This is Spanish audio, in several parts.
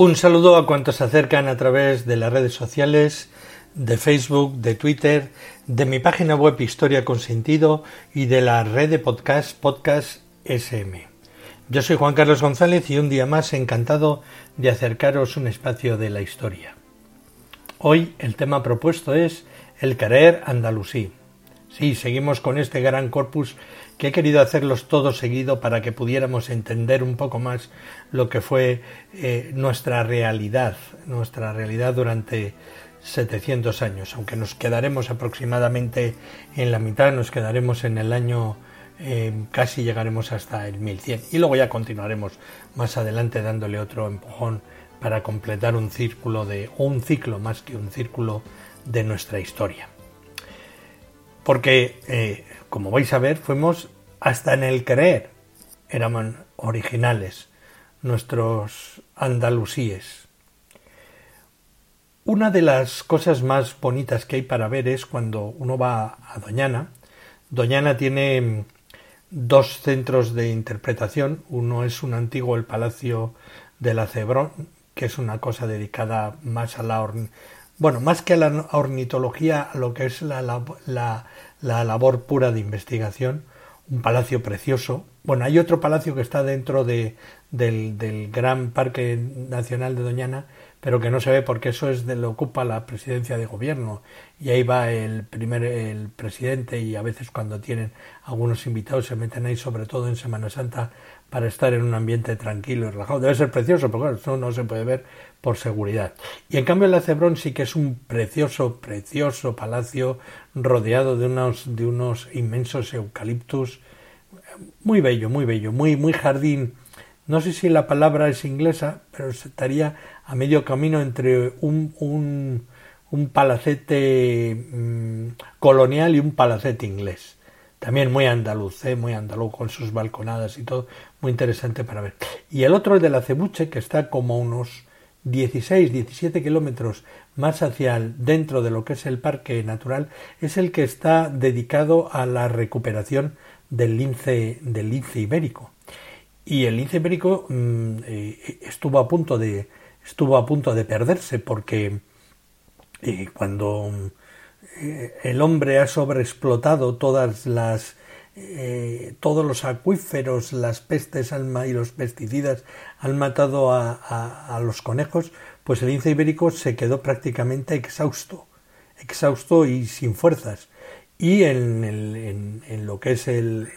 Un saludo a cuantos se acercan a través de las redes sociales, de Facebook, de Twitter, de mi página web Historia con Sentido y de la red de podcast Podcast SM. Yo soy Juan Carlos González y un día más encantado de acercaros un espacio de la historia. Hoy el tema propuesto es el querer andalusí. Sí, seguimos con este gran corpus que he querido hacerlos todos seguido para que pudiéramos entender un poco más lo que fue eh, nuestra realidad, nuestra realidad durante 700 años, aunque nos quedaremos aproximadamente en la mitad, nos quedaremos en el año eh, casi llegaremos hasta el 1100 y luego ya continuaremos más adelante dándole otro empujón para completar un círculo de o un ciclo más que un círculo de nuestra historia. Porque, eh, como vais a ver, fuimos hasta en el creer, éramos originales nuestros andalusíes. Una de las cosas más bonitas que hay para ver es cuando uno va a Doñana. Doñana tiene mm, dos centros de interpretación. Uno es un antiguo el Palacio de la Cebrón, que es una cosa dedicada más a la bueno, más que a la ornitología, a lo que es la, la labor pura de investigación, un palacio precioso. Bueno, hay otro palacio que está dentro de, del, del Gran Parque Nacional de Doñana, pero que no se ve porque eso es de lo ocupa la presidencia de gobierno y ahí va el primer el presidente y a veces cuando tienen algunos invitados se meten ahí sobre todo en Semana Santa para estar en un ambiente tranquilo y relajado. Debe ser precioso, claro, eso no se puede ver por seguridad. Y en cambio la Cebrón sí que es un precioso, precioso palacio rodeado de unos, de unos inmensos eucaliptus. Muy bello, muy bello, muy, muy jardín. No sé si la palabra es inglesa, pero estaría a medio camino entre un, un, un palacete mm, colonial y un palacete inglés. También muy andaluz, ¿eh? muy andaluz con sus balconadas y todo, muy interesante para ver. Y el otro es de la Cebuche, que está como unos 16, 17 kilómetros más hacia el, dentro de lo que es el parque natural, es el que está dedicado a la recuperación del lince, del lince ibérico. Y el lince ibérico mmm, eh, estuvo a punto de estuvo a punto de perderse porque eh, cuando eh, el hombre ha sobreexplotado todas las eh, todos los acuíferos, las pestes y los pesticidas han matado a, a, los conejos, pues el lince ibérico se quedó prácticamente exhausto, exhausto y sin fuerzas. Y en, lo que es el,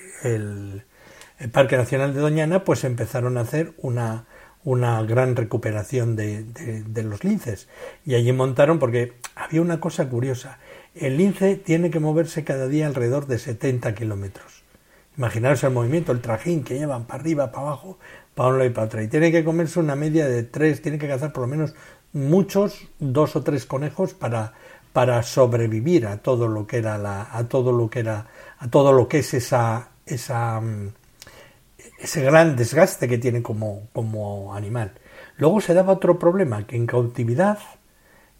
Parque Nacional de Doñana, pues empezaron a hacer una, una gran recuperación de los linces. Y allí montaron, porque había una cosa curiosa, el lince tiene que moverse cada día alrededor de 70 kilómetros. Imaginaros el movimiento, el trajín que llevan para arriba, para abajo, para un lado y para otro. Y tiene que comerse una media de tres, tiene que cazar por lo menos muchos, dos o tres conejos para, para sobrevivir a todo lo que era la, a todo lo que era, a todo lo que es esa, esa, ese gran desgaste que tiene como, como animal. Luego se daba otro problema, que en cautividad,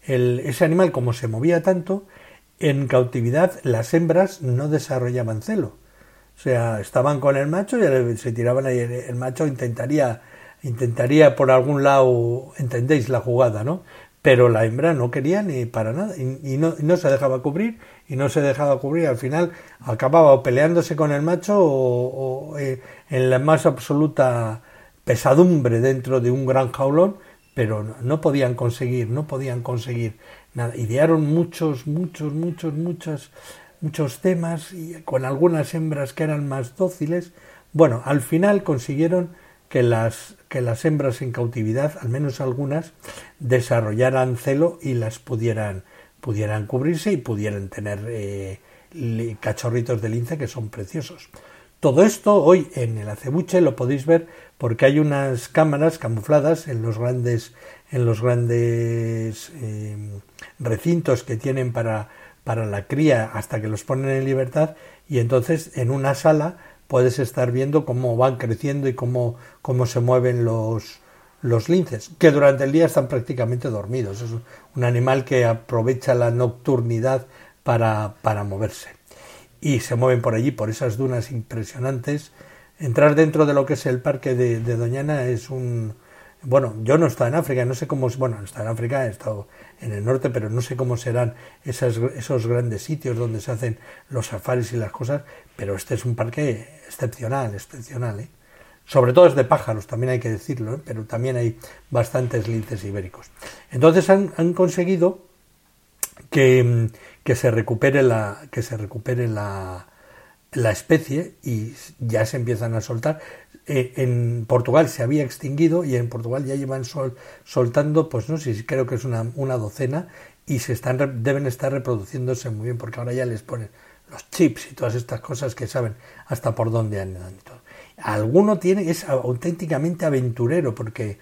el, ese animal como se movía tanto, en cautividad las hembras no desarrollaban celo. O sea, estaban con el macho y se tiraban ahí. El macho intentaría, intentaría por algún lado, entendéis la jugada, ¿no? Pero la hembra no quería ni para nada y, no, se dejaba cubrir y no se dejaba cubrir. Al final acababa peleándose con el macho o, eh, en la más absoluta pesadumbre dentro de un gran jaulón, pero no podían conseguir, no podían conseguir Idearon muchos, muchos, muchos, muchos, muchos temas y con algunas hembras que eran más dóciles. Bueno, al final consiguieron que las, que las hembras en cautividad, al menos algunas, desarrollaran celo y las pudieran, pudieran cubrirse y pudieran tener eh, cachorritos de lince que son preciosos. Todo esto hoy en el acebuche lo podéis ver porque hay unas cámaras camufladas en los grandes en los grandes eh, recintos que tienen para, para la cría hasta que los ponen en libertad y entonces en una sala puedes estar viendo cómo van creciendo y cómo, cómo se mueven los, los linces, que durante el día están prácticamente dormidos. Es un animal que aprovecha la nocturnidad para, para moverse. Y se mueven por allí, por esas dunas impresionantes. Entrar dentro de lo que es el parque de, Doñana es un... Bueno, yo no estoy en África, no sé cómo... Bueno, está en África, he estado en el norte, pero no sé cómo serán esas, esos grandes sitios donde se hacen los safaris y las cosas, pero este es un parque excepcional, excepcional. ¿eh? Sobre todo es de pájaros, también hay que decirlo, ¿eh? pero también hay bastantes linces ibéricos. Entonces han, han conseguido que, que, se recupere la, que se recupere la, la especie y ya se empiezan a soltar. Eh, en Portugal se había extinguido y en Portugal ya llevan sol, soltando, pues no sé, creo que es una, una docena y se están deben estar reproduciéndose muy bien porque ahora ya les ponen los chips y todas estas cosas que saben hasta por dónde han ido. Alguno tiene es auténticamente aventurero porque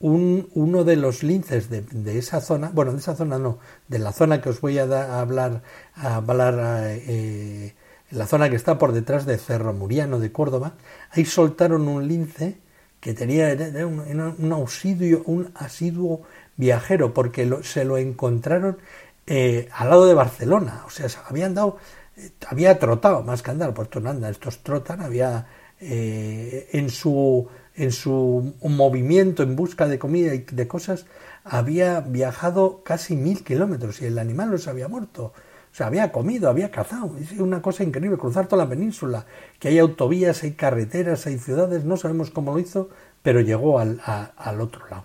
un, uno de los linces de, de, esa zona, bueno, de esa zona no, de la zona que os voy a, da, a hablar, a hablar eh, en la zona que está por detrás de Cerro Muriano de Córdoba, ahí soltaron un lince que tenía un, un, asiduo, un asiduo viajero, porque lo, se lo encontraron eh, al lado de Barcelona, o sea, habían dado, eh, había trotado más que andar, pues no anda, estos trotan, había eh, en su en su movimiento en busca de comida y de cosas, había viajado casi mil kilómetros y el animal no se había muerto. O sea, había comido, había cazado. Es una cosa increíble, cruzar toda la península, que hay autovías, hay carreteras, hay ciudades, no sabemos cómo lo hizo, pero llegó al, a, al otro lado.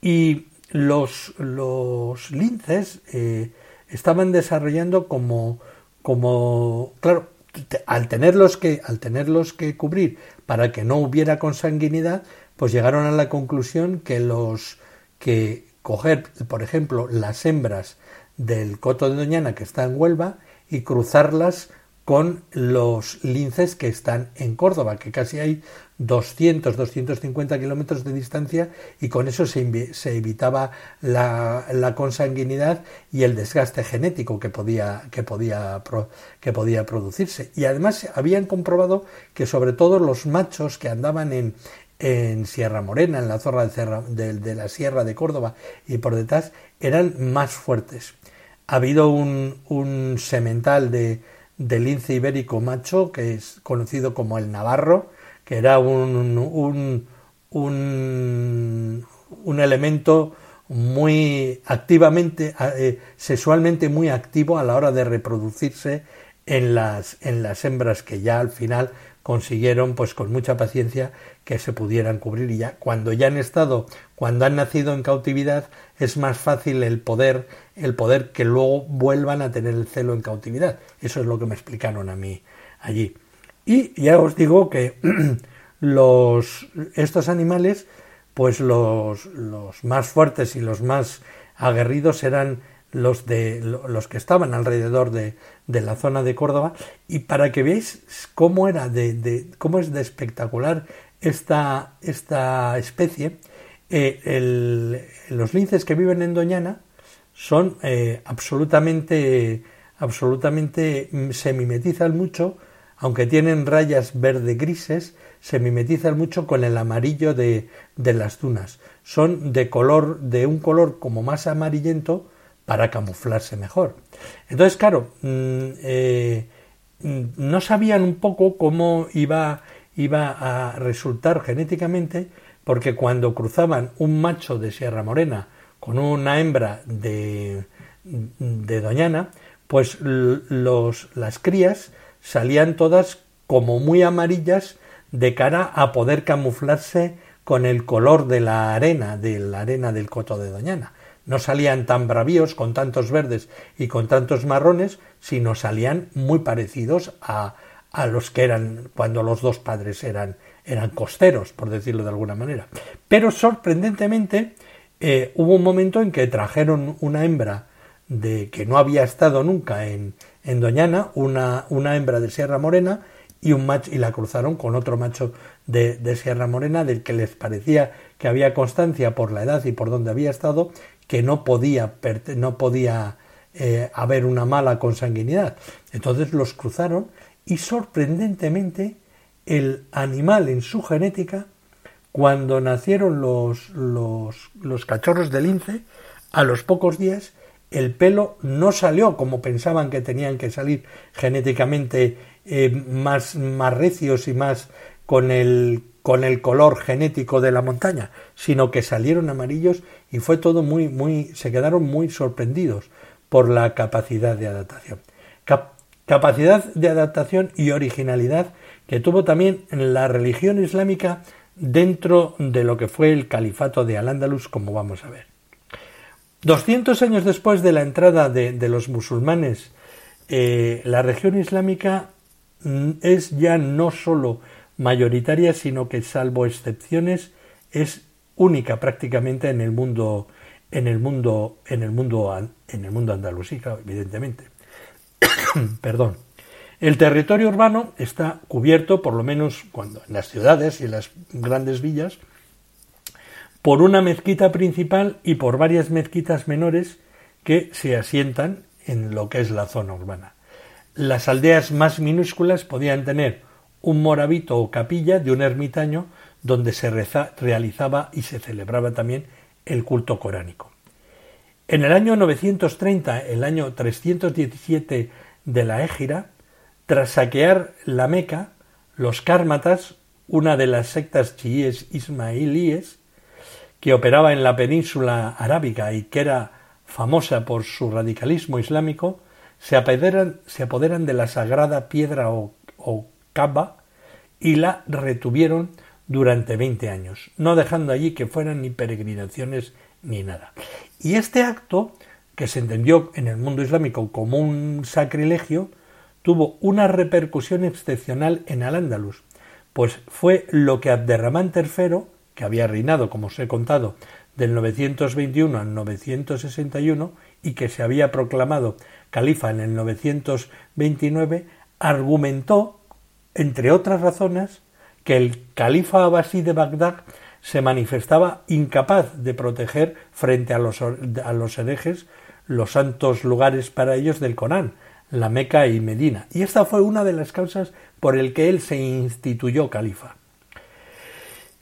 Y los, los linces eh, estaban desarrollando como, como, claro, al tenerlos que, al tenerlos que cubrir para que no hubiera consanguinidad, pues llegaron a la conclusión que los que coger, por ejemplo, las hembras del Coto de Doñana que está en Huelva y cruzarlas con los linces que están en Córdoba, que casi hay 200, 250 kilómetros de distancia y con eso se, se evitaba la, consanguinidad y el desgaste genético que podía, que, podía, que podía producirse. Y además habían comprobado que sobre todo los machos que andaban en, en Sierra Morena, en la de, de, de la Sierra de Córdoba y por detrás, eran más fuertes. Ha habido un, un semental de, de, lince ibérico macho que es conocido como el navarro, que era un, un, un, un elemento muy activamente, eh, sexualmente muy activo a la hora de reproducirse en las, en las hembras que ya al final consiguieron pues con mucha paciencia que se pudieran cubrir. Y ya cuando ya han estado cuando han nacido en cautividad es más fácil el poder el poder que luego vuelvan a tener el celo en cautividad. Eso es lo que me explicaron a mí allí. Y ya os digo que los estos animales pues los, los más fuertes y los más aguerridos eran los de los que estaban alrededor de, de, la zona de Córdoba y para que veáis cómo era de, cómo es de espectacular esta, esta especie eh, los linces que viven en Doñana son eh, absolutamente absolutamente mm, se mimetizan mucho aunque tienen rayas verde grises se mimetizan mucho con el amarillo de, de las dunas. Son de color de un color como más amarillento para camuflarse mejor. Entonces, claro, mm, eh, mm, no sabían un poco cómo iba, iba a resultar genéticamente, porque cuando cruzaban un macho de Sierra Morena con una hembra de, de Doñana, pues las crías salían todas como muy amarillas de cara a poder camuflarse con el color de la arena, de la arena del coto de Doñana no salían tan bravíos con tantos verdes y con tantos marrones, sino salían muy parecidos a, a los que eran cuando los dos padres eran, eran costeros, por decirlo de alguna manera. Pero sorprendentemente eh, hubo un momento en que trajeron una hembra de que no había estado nunca en, en Doñana, una, una hembra de Sierra Morena, y un macho y la cruzaron con otro macho de, de, Sierra Morena del que les parecía que había constancia por la edad y por donde había estado que no podía no podía eh, haber una mala consanguinidad. Entonces los cruzaron y sorprendentemente el animal en su genética cuando nacieron los, los, los cachorros de lince a los pocos días el pelo no salió como pensaban que tenían que salir genéticamente eh, más, más recios y más con el, con el color genético de la montaña, sino que salieron amarillos y fue todo muy, muy, se quedaron muy sorprendidos por la capacidad de adaptación. capacidad de adaptación y originalidad que tuvo también la religión islámica dentro de lo que fue el califato de Al-Ándalus, como vamos a ver. 200 años después de la entrada de, los musulmanes, eh, la región islámica mm, es ya no solo mayoritaria, sino que salvo excepciones es única prácticamente en el mundo en el mundo en el mundo en el mundo andalusí, evidentemente. Perdón. El territorio urbano está cubierto, por lo menos cuando en las ciudades y en las grandes villas, por una mezquita principal y por varias mezquitas menores que se asientan en lo que es la zona urbana. Las aldeas más minúsculas podían tener un morabito o capilla de un ermitaño donde se realizaba y se celebraba también el culto coránico. En el año 930, el año 317 de la Égira, tras saquear la Meca, los cármatas, una de las sectas chiíes ismailíes, que operaba en la península arábiga y que era famosa por su radicalismo islámico, se apoderan, se apoderan de la sagrada piedra o, o y la retuvieron durante veinte años, no dejando allí que fueran ni peregrinaciones ni nada. Y este acto, que se entendió en el mundo islámico como un sacrilegio, tuvo una repercusión excepcional en Al-Ándalus, pues fue lo que Abderramán III que había reinado, como os he contado, del 921 al 961 y que se había proclamado califa en el 929, argumentó, entre otras razones, que el califa abasí de Bagdad se manifestaba incapaz de proteger frente a los, a los herejes los santos lugares para ellos del Corán, la Meca y Medina. Y esta fue una de las causas por el que él se instituyó califa.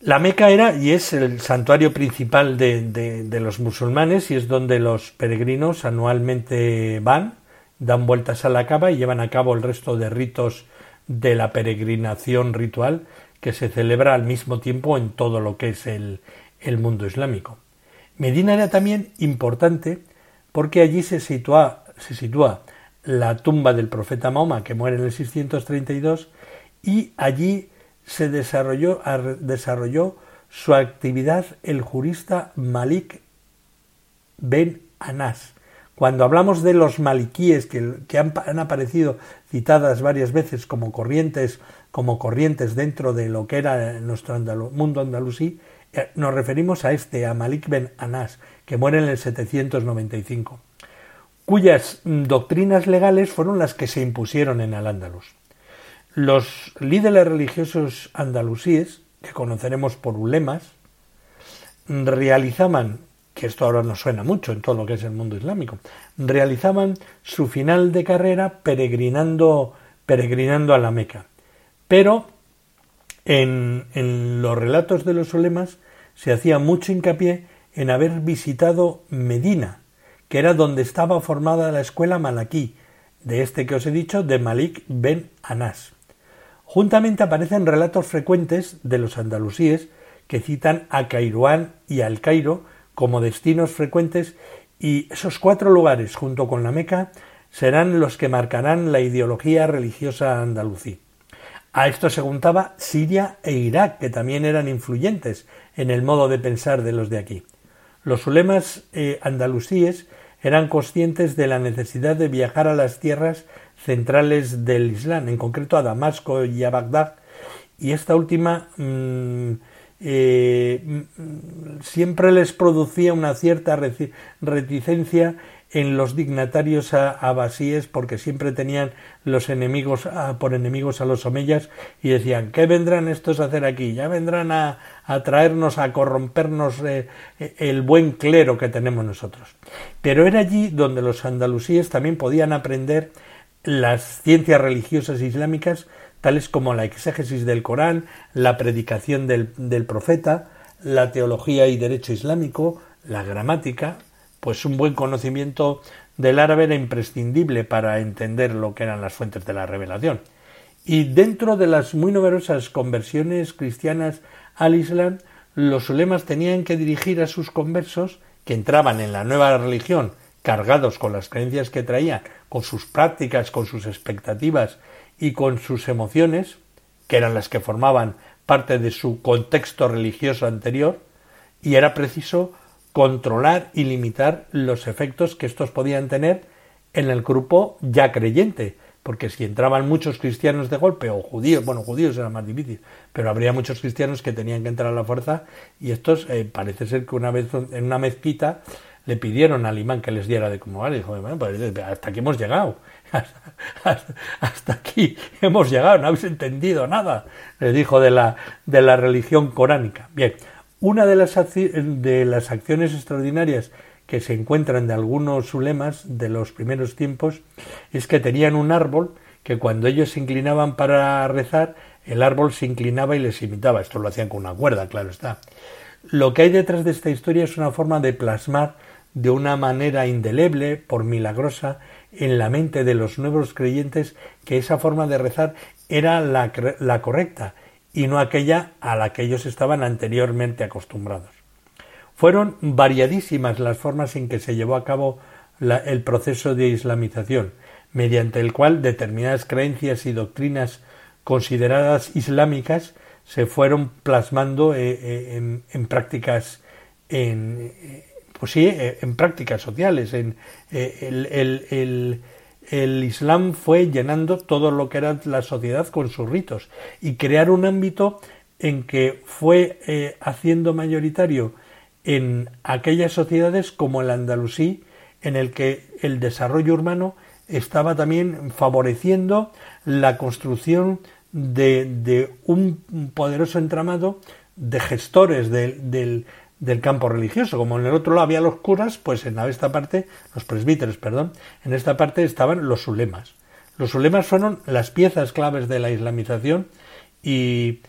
La Meca era y es el santuario principal de, los musulmanes y es donde los peregrinos anualmente van, dan vueltas a la cava y llevan a cabo el resto de ritos de la peregrinación ritual que se celebra al mismo tiempo en todo lo que es el, mundo islámico. Medina era también importante porque allí se sitúa, se sitúa la tumba del profeta Mahoma que muere en el 632 y allí se desarrolló, desarrolló su actividad el jurista Malik Ben Anas. Cuando hablamos de los maliquíes que, han, aparecido citadas varias veces como corrientes, como corrientes dentro de lo que era nuestro mundo andalusí, eh, nos referimos a este, a Malik Ben Anas, que muere en el 795, cuyas mm, doctrinas legales fueron las que se impusieron en Al-Ándalus. Los líderes religiosos andalusíes, que conoceremos por ulemas, realizaban, que esto ahora nos suena mucho en todo lo que es el mundo islámico, realizaban su final de carrera peregrinando, peregrinando a la Meca. Pero en, en los relatos de los ulemas se hacía mucho hincapié en haber visitado Medina, que era donde estaba formada la escuela malaquí, de este que os he dicho, de Malik ben Anas. Juntamente aparecen relatos frecuentes de los andalusíes que citan a Cairuán y al Cairo como destinos frecuentes y esos cuatro lugares junto con la Meca serán los que marcarán la ideología religiosa andalusí. A esto se juntaba Siria e Irak, que también eran influyentes en el modo de pensar de los de aquí. Los ulemas eh, andalusíes eran conscientes de la necesidad de viajar a las tierras centrales del Islam, en concreto a Damasco y a Bagdad, y esta última mm, eh, siempre les producía una cierta reticencia en los dignatarios abasíes porque siempre tenían los enemigos por enemigos a los omeyas y decían ¿qué vendrán estos a hacer aquí? ya vendrán a, traernos a corrompernos eh, el buen clero que tenemos nosotros pero era allí donde los andalusíes también podían aprender las ciencias religiosas islámicas tales como la exégesis del Corán, la predicación del, del profeta, la teología y derecho islámico, la gramática, pues un buen conocimiento del árabe era imprescindible para entender lo que eran las fuentes de la revelación. Y dentro de las muy numerosas conversiones cristianas al Islam, los ulemas tenían que dirigir a sus conversos, que entraban en la nueva religión cargados con las creencias que traían, con sus prácticas, con sus expectativas y con sus emociones, que eran las que formaban parte de su contexto religioso anterior, y era preciso controlar y limitar los efectos que estos podían tener en el grupo ya creyente, porque si entraban muchos cristianos de golpe o judíos, bueno, judíos era más difícil, pero habría muchos cristianos que tenían que entrar a la fuerza y estos eh, parece ser que una vez en una mezquita le pidieron al imán que les diera de comer y dijo, bueno, pues hasta aquí hemos llegado, hasta, aquí hemos llegado, no habéis entendido nada, le dijo de la, de la religión coránica. Bien, una de las, de las acciones extraordinarias que se encuentran de algunos ulemas de los primeros tiempos es que tenían un árbol que cuando ellos se inclinaban para rezar, el árbol se inclinaba y les imitaba. Esto lo hacían con una cuerda, claro está. Lo que hay detrás de esta historia es una forma de plasmar de una manera indeleble, por milagrosa, en la mente de los nuevos creyentes que esa forma de rezar era la, correcta y no aquella a la que ellos estaban anteriormente acostumbrados. Fueron variadísimas las formas en que se llevó a cabo el proceso de islamización, mediante el cual determinadas creencias y doctrinas consideradas islámicas se fueron plasmando eh, eh, en, prácticas en, eh, pues sí, en prácticas sociales, en el, el Islam fue llenando todo lo que era la sociedad con sus ritos y crear un ámbito en que fue eh, haciendo mayoritario en aquellas sociedades como el andalusí, en el que el desarrollo urbano estaba también favoreciendo la construcción de, un poderoso entramado de gestores del campo religioso. Como en el otro lado había los curas, pues en esta parte, los presbíteros, perdón, en esta parte estaban los ulemas. Los ulemas fueron las piezas claves de la islamización y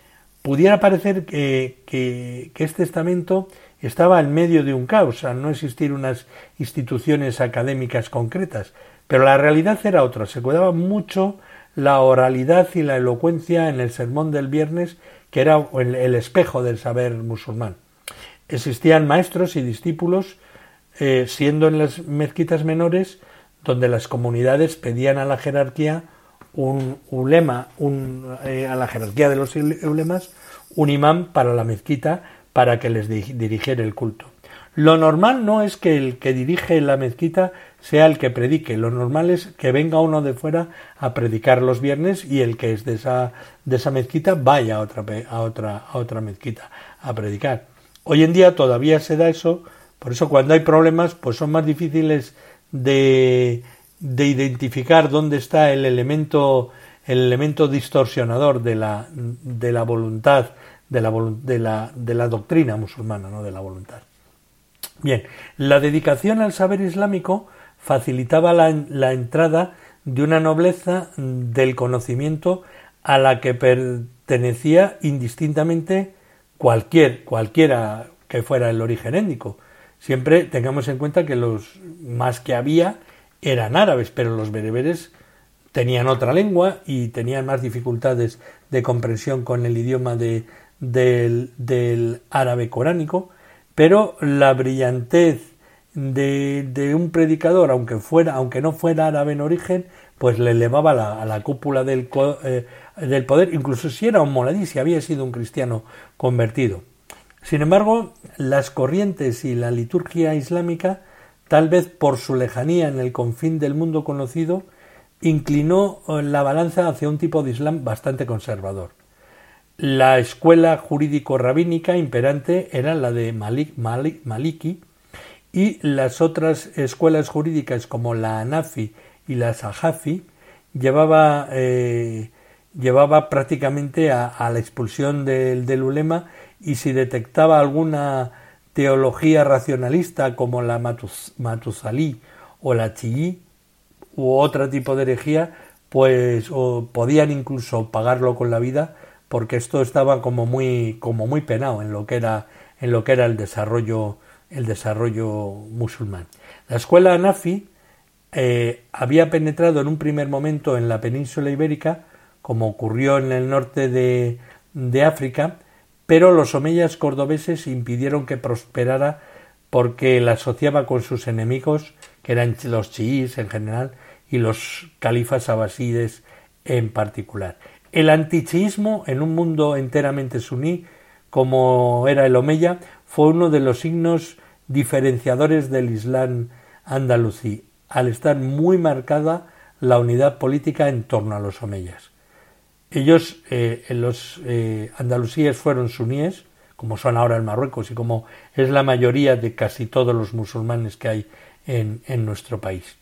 pudiera parecer que, que, este estamento estaba en medio de un caos, al no existir unas instituciones académicas concretas, pero la realidad era otra, se cuidaba mucho la oralidad y la elocuencia en el sermón del viernes, que era el espejo del saber musulmán. Existían maestros y discípulos, eh, siendo en las mezquitas menores donde las comunidades pedían a la jerarquía un ulema, un, eh, a la jerarquía de los ulemas, un imán para la mezquita para que les dirigiera el culto. Lo normal no es que el que dirige la mezquita sea el que predique, lo normal es que venga uno de fuera a predicar los viernes y el que es de esa, de esa mezquita vaya a otra, a otra, a otra mezquita a predicar. Hoy en día todavía se da eso, por eso cuando hay problemas, pues son más difíciles de, de identificar dónde está el elemento, el elemento distorsionador de la, de la voluntad, de la, de, la, de la doctrina musulmana, no de la voluntad. Bien, la dedicación al saber islámico facilitaba la, la entrada de una nobleza del conocimiento a la que pertenecía indistintamente cualquier, cualquiera que fuera el origen étnico. Siempre tengamos en cuenta que los más que había eran árabes, pero los bereberes tenían otra lengua y tenían más dificultades de comprensión con el idioma de, del, del, árabe coránico, pero la brillantez de, de, un predicador, aunque fuera, aunque no fuera árabe en origen, pues le elevaba a la cúpula del, eh, del poder, incluso si era un moladí, si había sido un cristiano convertido. Sin embargo, las corrientes y la liturgia islámica, tal vez por su lejanía en el confín del mundo conocido, inclinó eh, la balanza hacia un tipo de Islam bastante conservador. La escuela jurídico-rabínica imperante era la de Malik, Maliki, y las otras escuelas jurídicas como la ANAFI y la SAJAFI llevaba, eh, llevaba prácticamente a, la expulsión del, del ulema y si detectaba alguna teología racionalista como la Matuzalí o la Chillí u otro tipo de herejía, pues podían incluso pagarlo con la vida porque esto estaba como muy como muy penado en lo que era en lo que era el desarrollo el desarrollo musulmán. La escuela Anafi eh, había penetrado en un primer momento en la península ibérica, como ocurrió en el norte de, África, pero los omeyas cordobeses impidieron que prosperara porque la asociaba con sus enemigos, que eran los chiíes en general y los califas abasides en particular. El antichiismo en un mundo enteramente suní, como era el omeya, fue uno de los signos diferenciadores del Islam andalusí, al estar muy marcada la unidad política en torno a los omeyas. Ellos, eh, los eh, andalusíes fueron suníes, como son ahora en Marruecos y como es la mayoría de casi todos los musulmanes que hay en, nuestro país.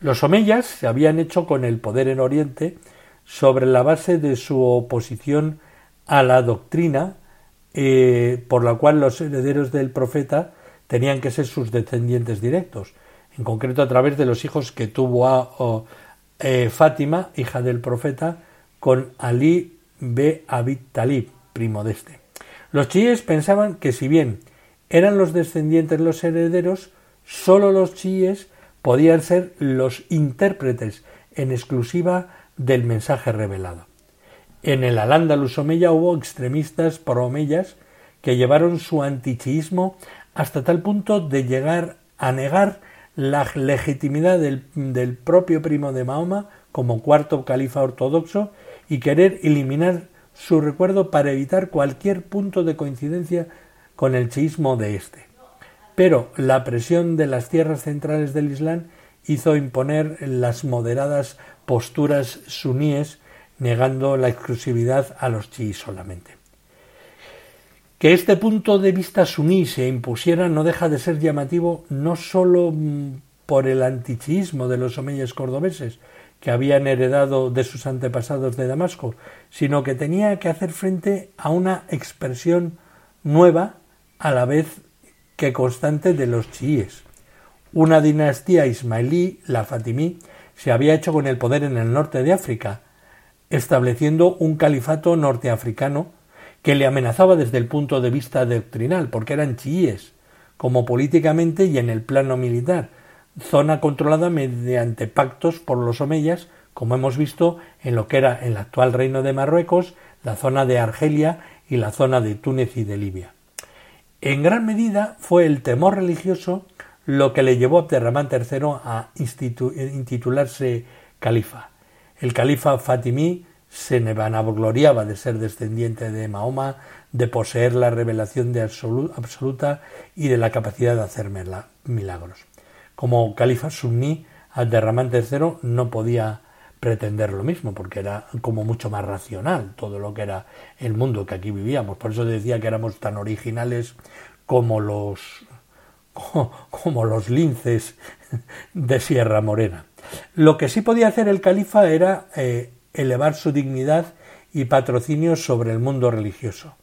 Los omeyas se habían hecho con el poder en Oriente sobre la base de su oposición a la doctrina eh, por la cual los herederos del profeta tenían que ser sus descendientes directos, en concreto a través de los hijos que tuvo a Fátima, hija del profeta, con Ali B. Abid Talib, primo de este. Los chiíes pensaban que si bien eran los descendientes los herederos, sólo los chiíes podían ser los intérpretes en exclusiva del mensaje revelado. En el Al-Ándalus Omeya hubo extremistas pro-omeyas que llevaron su antichiismo hasta tal punto de llegar a negar la legitimidad del, propio primo de Mahoma como cuarto califa ortodoxo y querer eliminar su recuerdo para evitar cualquier punto de coincidencia con el chiismo de éste. Pero la presión de las tierras centrales del Islam hizo imponer las moderadas posturas suníes, negando la exclusividad a los chiíes solamente. Que este punto de vista suní se impusiera no deja de ser llamativo no sólo mm, por el antichiismo de los omeyes cordobeses, que habían heredado de sus antepasados de Damasco, sino que tenía que hacer frente a una expresión nueva a la vez que constante de los chiíes. Una dinastía ismaelí, la Fatimí, se había hecho con el poder en el norte de África, estableciendo un califato norteafricano que le amenazaba desde el punto de vista doctrinal, porque eran chiíes, como políticamente y en el plano militar, zona controlada mediante pactos por los omeyas, como hemos visto en lo que era el actual reino de Marruecos, la zona de Argelia y la zona de Túnez y de Libia. En gran medida fue el temor religioso lo que le llevó a Abderramán III a intitularse califa. El califa Fatimí se vanagloriaba de ser descendiente de Mahoma, de poseer la revelación de absoluta y de la capacidad de hacer milagros. Como califa suní, Abderramán III no podía pretender lo mismo, porque era como mucho más racional todo lo que era el mundo que aquí vivíamos. Por eso decía que éramos tan originales como los como los linces de Sierra Morena. Lo que sí podía hacer el califa era eh, elevar su dignidad y patrocinio sobre el mundo religioso.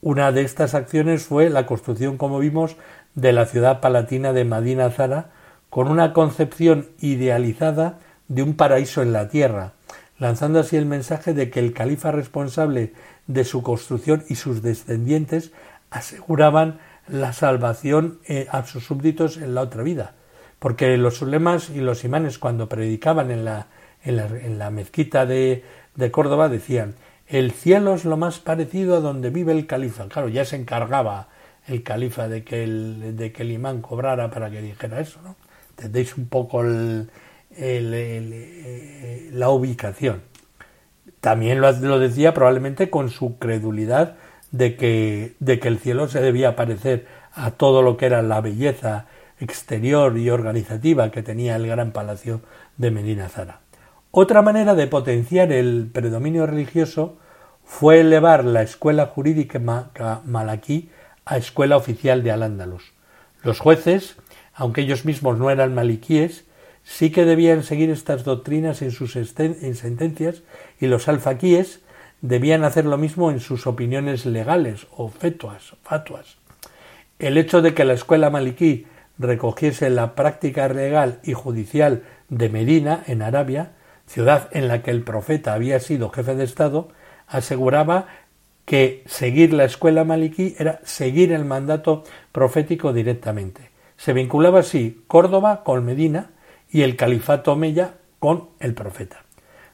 Una de estas acciones fue la construcción, como vimos, de la ciudad palatina de Madina Zara, con una concepción idealizada de un paraíso en la tierra, lanzando así el mensaje de que el califa responsable de su construcción y sus descendientes aseguraban la salvación eh, a sus súbditos en la otra vida, porque los ulemas y los imanes cuando predicaban en la, en la, mezquita de, de Córdoba decían el cielo es lo más parecido a donde vive el califa. Claro, ya se encargaba el califa de que el, de que el imán cobrara para que dijera eso, ¿no? entendéis un poco eh, la ubicación. También lo, lo, decía probablemente con su credulidad de que, de que el cielo se debía parecer a todo lo que era la belleza exterior y organizativa que tenía el gran palacio de Medina Zara. Otra manera de potenciar el predominio religioso fue elevar la escuela jurídica malaquí a escuela oficial de Al-Ándalus. Los jueces aunque ellos mismos no eran maliquíes, sí que debían seguir estas doctrinas en sus en sentencias y los alfaquíes debían hacer lo mismo en sus opiniones legales o fetuas, fatuas. El hecho de que la escuela maliquí recogiese la práctica legal y judicial de Medina, en Arabia, ciudad en la que el profeta había sido jefe de Estado, aseguraba que seguir la escuela maliquí era seguir el mandato profético directamente. Se vinculaba así Córdoba con Medina y el califato Omeya con el profeta.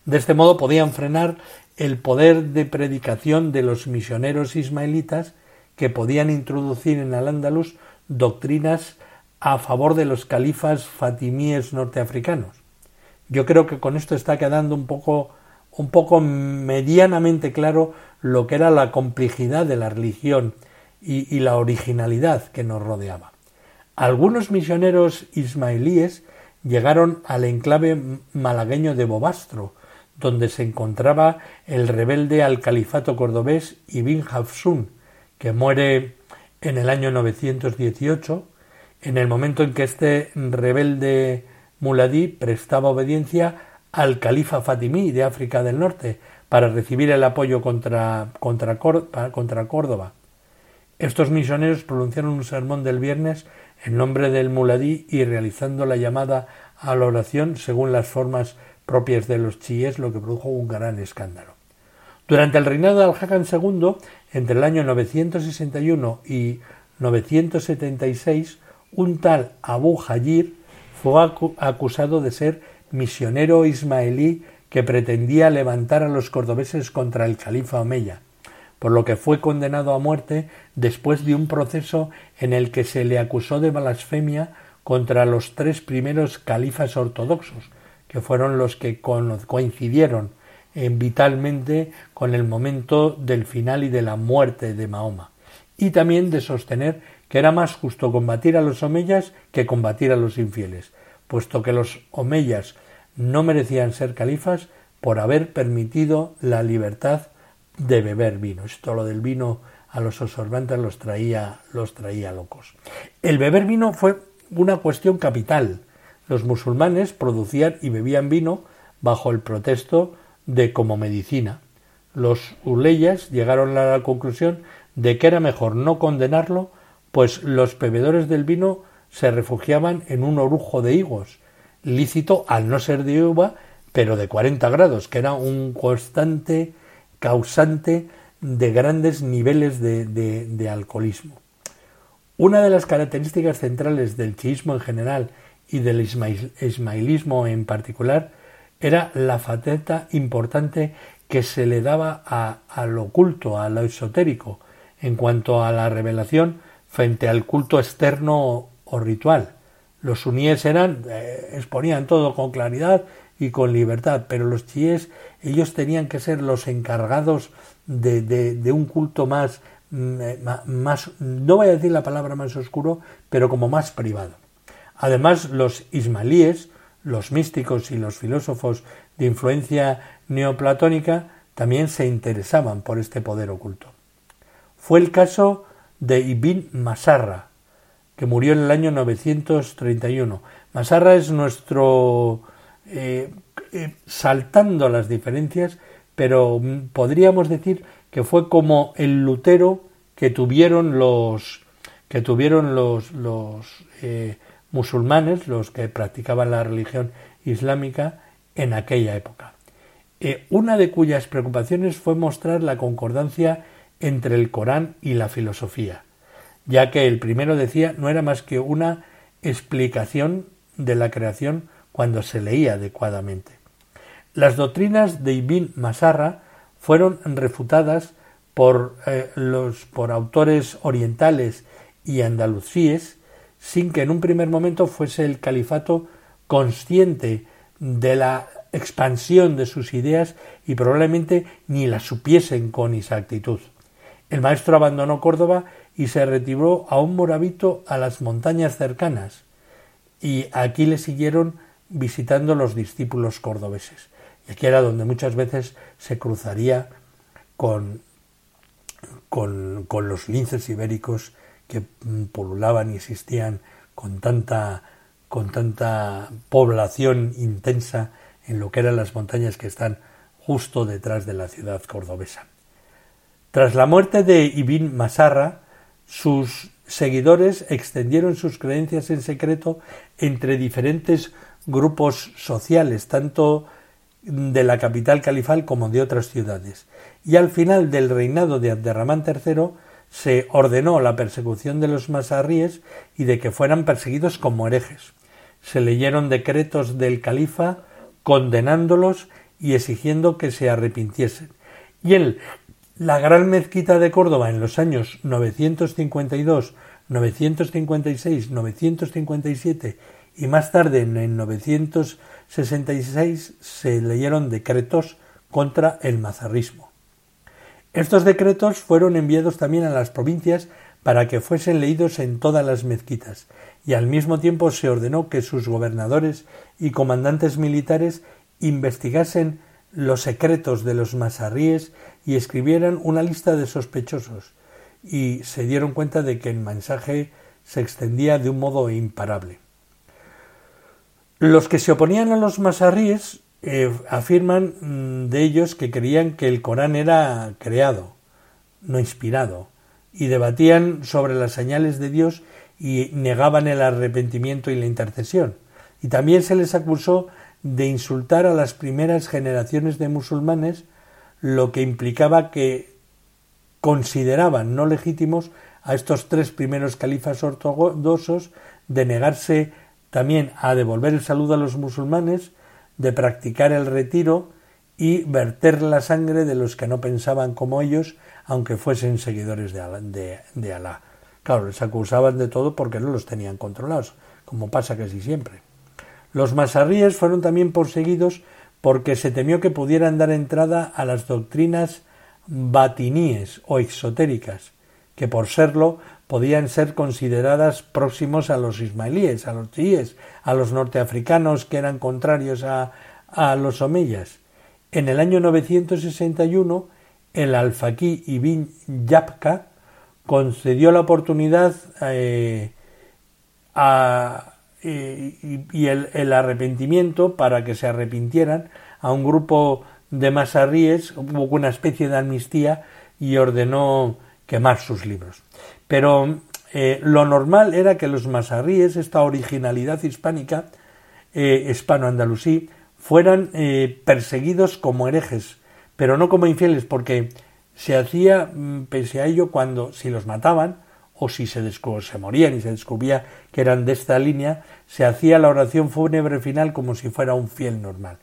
De este modo podían frenar el poder de predicación de los misioneros ismaelitas que podían introducir en Al-Ándalus doctrinas a favor de los califas fatimíes norteafricanos. Yo creo que con esto está quedando un poco un poco medianamente claro lo que era la complejidad de la religión y, y la originalidad que nos rodeaba. Algunos misioneros ismaelíes llegaron al enclave malagueño de Bobastro, donde se encontraba el rebelde al califato cordobés Ibn Hafsun, que muere en el año 918, en el momento en que este rebelde muladí prestaba obediencia al califa fatimí de África del Norte para recibir el apoyo contra, contra, Córdoba. Estos misioneros pronunciaron un sermón del viernes en nombre del muladí y realizando la llamada a la oración según las formas propias de los chiíes, lo que produjo un gran escándalo. Durante el reinado de Al-Hakan II, entre el año 961 y 976, un tal Abu Hajir fue acusado de ser misionero ismaelí que pretendía levantar a los cordobeses contra el califa Omeya, por lo que fue condenado a muerte después de un proceso en el que se le acusó de blasfemia contra los tres primeros califas ortodoxos, que fueron los que coincidieron en vitalmente con el momento del final y de la muerte de Mahoma, y también de sostener que era más justo combatir a los omeyas que combatir a los infieles, puesto que los omeyas no merecían ser califas por haber permitido la libertad de beber vino. Esto lo del vino a los observantes los traía, los traía locos. El beber vino fue una cuestión capital. Los musulmanes producían y bebían vino bajo el protesto de como medicina. Los uleyas llegaron a la conclusión de que era mejor no condenarlo, pues los bebedores del vino se refugiaban en un orujo de higos, lícito al no ser de uva, pero de 40 grados, que era un constante causante de grandes niveles de, alcoholismo. Una de las características centrales del chiismo en general y del ismailismo en particular era la faceta importante que se le daba a, lo oculto, a lo esotérico, en cuanto a la revelación frente al culto externo o ritual. Los suníes eran, eh, exponían todo con claridad y con libertad, pero los chiíes, ellos tenían que ser los encargados de, un culto más, mm, eh, más, no voy a decir la palabra más oscuro, pero como más privado. Además, los ismaelíes, los místicos y los filósofos de influencia neoplatónica también se interesaban por este poder oculto. Fue el caso de Ibn Masarra, que murió en el año 931. Masarra es nuestro, eh, eh, saltando las diferencias, pero mm, podríamos decir que fue como el Lutero que tuvieron los que tuvieron los, los eh, musulmanes, los que practicaban la religión islámica en aquella época. una de cuyas preocupaciones fue mostrar la concordancia entre el Corán y la filosofía ya que el primero decía no era más que una explicación de la creación cuando se leía adecuadamente. Las doctrinas de Ibn Masarra fueron refutadas por, eh, los, por autores orientales y andalucíes sin que en un primer momento fuese el califato consciente de la expansión de sus ideas y probablemente ni la supiesen con exactitud. El maestro abandonó Córdoba y se retiró a un moravito a las montañas cercanas, y aquí le siguieron visitando los discípulos cordobeses. Y aquí era donde muchas veces se cruzaría con, con, los linces ibéricos que pululaban y existían con tanta, con tanta población intensa en lo que eran las montañas que están justo detrás de la ciudad cordobesa. Tras la muerte de Ibn Masarra, sus seguidores extendieron sus creencias en secreto entre diferentes grupos sociales, tanto de la capital califal como de otras ciudades. Y al final del reinado de Abderramán III se ordenó la persecución de los masarríes y de que fueran perseguidos como herejes. Se leyeron decretos del califa condenándolos y exigiendo que se arrepintiesen. Y en la gran mezquita de Córdoba en los años 952, 956, 957 y más tarde en 966 se leyeron decretos contra el mazarrismo. Estos decretos fueron enviados también a las provincias para que fuesen leídos en todas las mezquitas, y al mismo tiempo se ordenó que sus gobernadores y comandantes militares investigasen los secretos de los masarríes y escribieran una lista de sospechosos, y se dieron cuenta de que el mensaje se extendía de un modo imparable. Los que se oponían a los masarríes eh, afirman mm, de ellos que creían que el Corán era creado, no inspirado, y debatían sobre las señales de Dios y negaban el arrepentimiento y la intercesión. Y también se les acusó de insultar a las primeras generaciones de musulmanes, lo que implicaba que consideraban no legítimos a estos tres primeros califas ortodoxos de negarse también a devolver el saludo a los musulmanes, de practicar el retiro y verter la sangre de los que no pensaban como ellos, aunque fuesen seguidores de Alá. De, Alá. Claro, les acusaban de todo porque no los tenían controlados, como pasa casi siempre. Los masarríes fueron también perseguidos porque se temió que pudieran dar entrada a las doctrinas batiníes o exotéricas, que por serlo podían ser consideradas próximos a los ismaelíes, a los chiíes, a los norteafricanos que eran contrarios a, los omeyas. En el año 961, el alfaquí Ibn Yapka concedió la oportunidad eh, y, el, arrepentimiento para que se arrepintieran a un grupo de masarríes, hubo una especie de amnistía y ordenó quemar sus libros. Pero eh, lo normal era que los masarríes, esta originalidad hispánica, eh, hispano-andalusí, fueran eh, perseguidos como herejes, pero no como infieles, porque se hacía, mm, pese a ello, cuando si los mataban, o si se, se morían y se descubría que eran de esta línea, se hacía la oración fúnebre final como si fuera un fiel normal.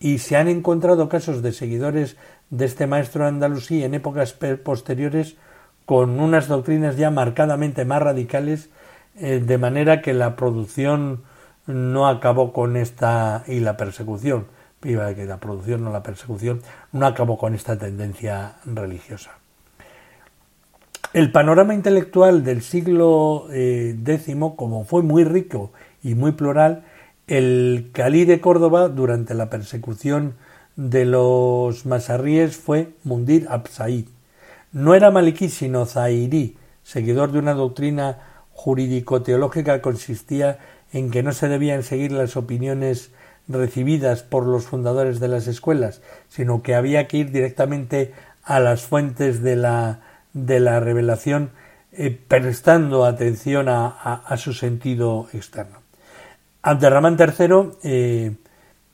Y se han encontrado casos de seguidores de este maestro andalusí en épocas posteriores con unas doctrinas ya marcadamente más radicales, eh, de manera que la producción no acabó con esta y la persecución, iba que la producción no la persecución, no acabó con esta tendencia religiosa. El panorama intelectual del siglo eh, X, como fue muy rico y muy plural, el Calí de Córdoba durante la persecución de los masarríes fue Mundir Absaid, no era maliquí sino zairí, seguidor de una doctrina jurídico-teológica que consistía en que no se debían seguir las opiniones recibidas por los fundadores de las escuelas, sino que había que ir directamente a las fuentes de la, de la revelación, eh, prestando atención a, su sentido externo. Abderramán III eh,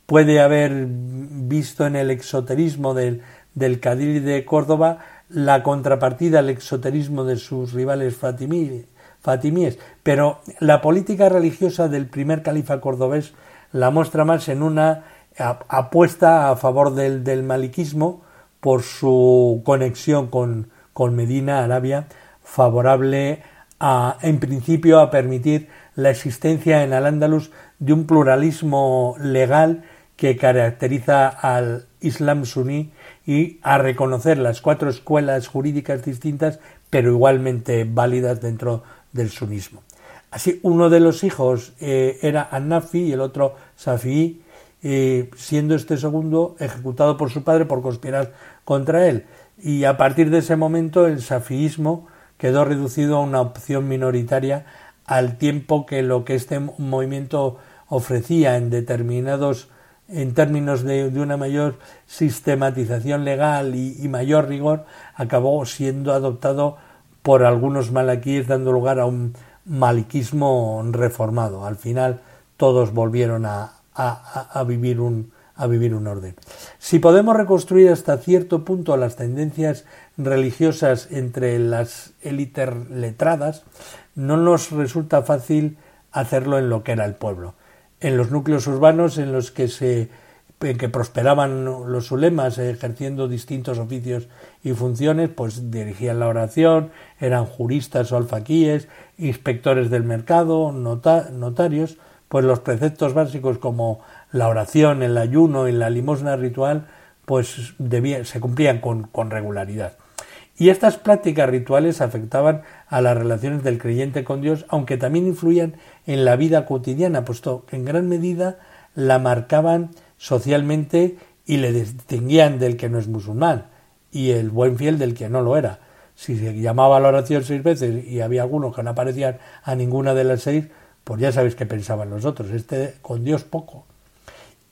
puede haber visto en el exoterismo del, del de Córdoba la contrapartida al exoterismo de sus rivales fatimíes, pero la política religiosa del primer califa cordobés la muestra más en una apuesta a favor del, del maliquismo por su conexión con, con Medina, Arabia, favorable a, en principio a permitir la existencia en Al-Ándalus de un pluralismo legal que caracteriza al Islam suní y a reconocer las cuatro escuelas jurídicas distintas, pero igualmente válidas dentro del sunismo. Así, uno de los hijos eh, era Annafi y el otro Safi, eh, siendo este segundo ejecutado por su padre por conspirar contra él. Y a partir de ese momento el safiismo quedó reducido a una opción minoritaria al tiempo que lo que este movimiento ofrecía en determinados en términos de, una mayor sistematización legal y, mayor rigor, acabó siendo adoptado por algunos malaquíes, dando lugar a un maliquismo reformado. Al final, todos volvieron a, a, vivir un, a vivir un orden. Si podemos reconstruir hasta cierto punto las tendencias religiosas entre las élites letradas, no nos resulta fácil hacerlo en lo que era el pueblo en los núcleos urbanos en los que se en que prosperaban los ulemas ejerciendo distintos oficios y funciones, pues dirigían la oración, eran juristas o alfaquíes, inspectores del mercado, notarios, pues los preceptos básicos como la oración, el ayuno y la limosna ritual, pues se cumplían con, con regularidad. Y estas prácticas rituales afectaban a las relaciones del creyente con Dios, aunque también influían en la vida cotidiana, puesto que en gran medida la marcaban socialmente y le distinguían del que no es musulmán y el buen fiel del que no lo era. Si se llamaba a la oración seis veces y había algunos que no aparecían a ninguna de las seis, pues ya sabéis qué pensaban los otros. Este con Dios poco.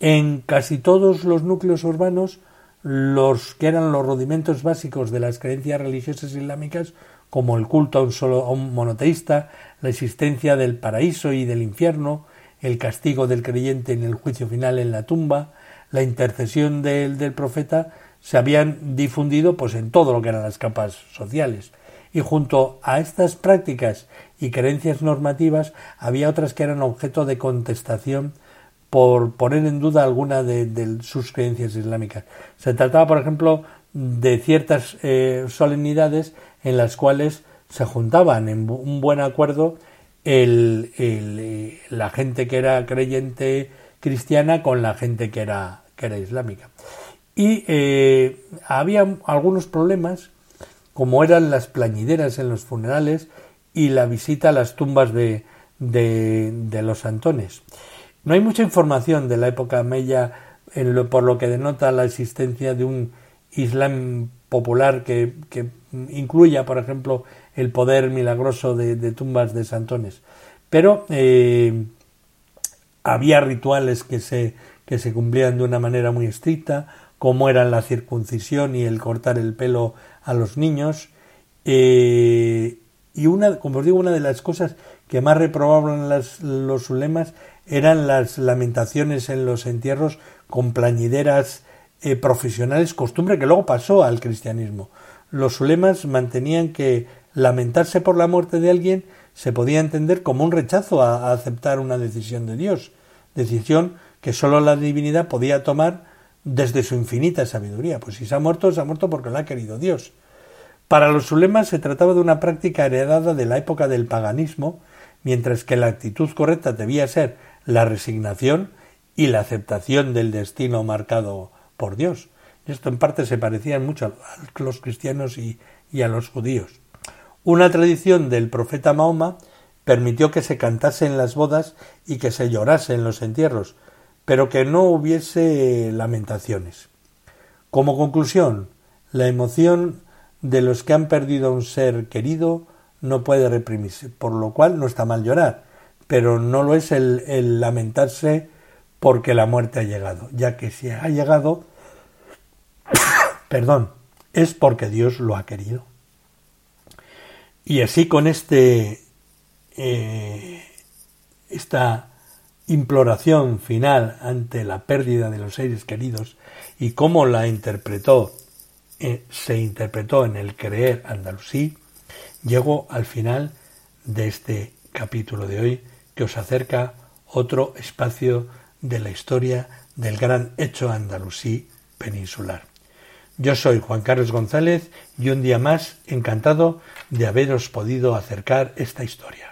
En casi todos los núcleos urbanos los que eran los rudimentos básicos de las creencias religiosas islámicas, como el culto a un solo un monoteísta, la existencia del paraíso y del infierno, el castigo del creyente en el juicio final en la tumba, la intercesión del, del profeta, se habían difundido pues en todo lo que eran las capas sociales. Y junto a estas prácticas y creencias normativas había otras que eran objeto de contestación por poner en duda alguna de, sus creencias islámicas. Se trataba, por ejemplo, de ciertas eh, solemnidades en las cuales se juntaban en un buen acuerdo el, eh, la gente que era creyente cristiana con la gente que era, que era islámica. Y eh, había algunos problemas, como eran las plañideras en los funerales y la visita a las tumbas de, de los santones. No hay mucha información de la época meya por lo que denota la existencia de un Islam popular que, incluya, por ejemplo, el poder milagroso de, tumbas de santones. Pero eh, había rituales que se, que se cumplían de una manera muy estricta, como eran la circuncisión y el cortar el pelo a los niños. Eh, y una, como os digo, una de las cosas que más reprobaban los ulemas eran las lamentaciones en los entierros con plañideras eh, profesionales, costumbre que luego pasó al cristianismo. Los ulemas mantenían que lamentarse por la muerte de alguien se podía entender como un rechazo a, aceptar una decisión de Dios, decisión que sólo la divinidad podía tomar desde su infinita sabiduría. Pues si se ha muerto, se ha muerto porque lo ha querido Dios. Para los ulemas se trataba de una práctica heredada de la época del paganismo, mientras que la actitud correcta debía ser la resignación y la aceptación del destino marcado por Dios. Esto en parte se parecía mucho a los cristianos y, a los judíos. Una tradición del profeta Mahoma permitió que se cantase en las bodas y que se llorase en los entierros, pero que no hubiese lamentaciones. Como conclusión, la emoción de los que han perdido a un ser querido no puede reprimirse, por lo cual no está mal llorar, pero no lo es el, lamentarse porque la muerte ha llegado, ya que si ha llegado, perdón, es porque Dios lo ha querido. Y así con este eh, esta imploración final ante la pérdida de los seres queridos y cómo la interpretó se interpretó en el creer andalusí, llegó al final de este capítulo de hoy que os acerca otro espacio de la historia del gran hecho andalusí peninsular. Yo soy Juan Carlos González y un día más encantado de haberos podido acercar esta historia.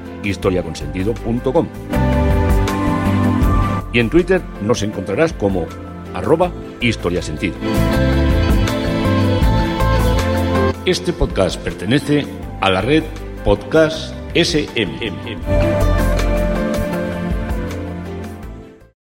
www.historiaconsentido.com. Y en Twitter nos encontrarás como arroba historiasentido. Este podcast pertenece a la red Podcast SMM.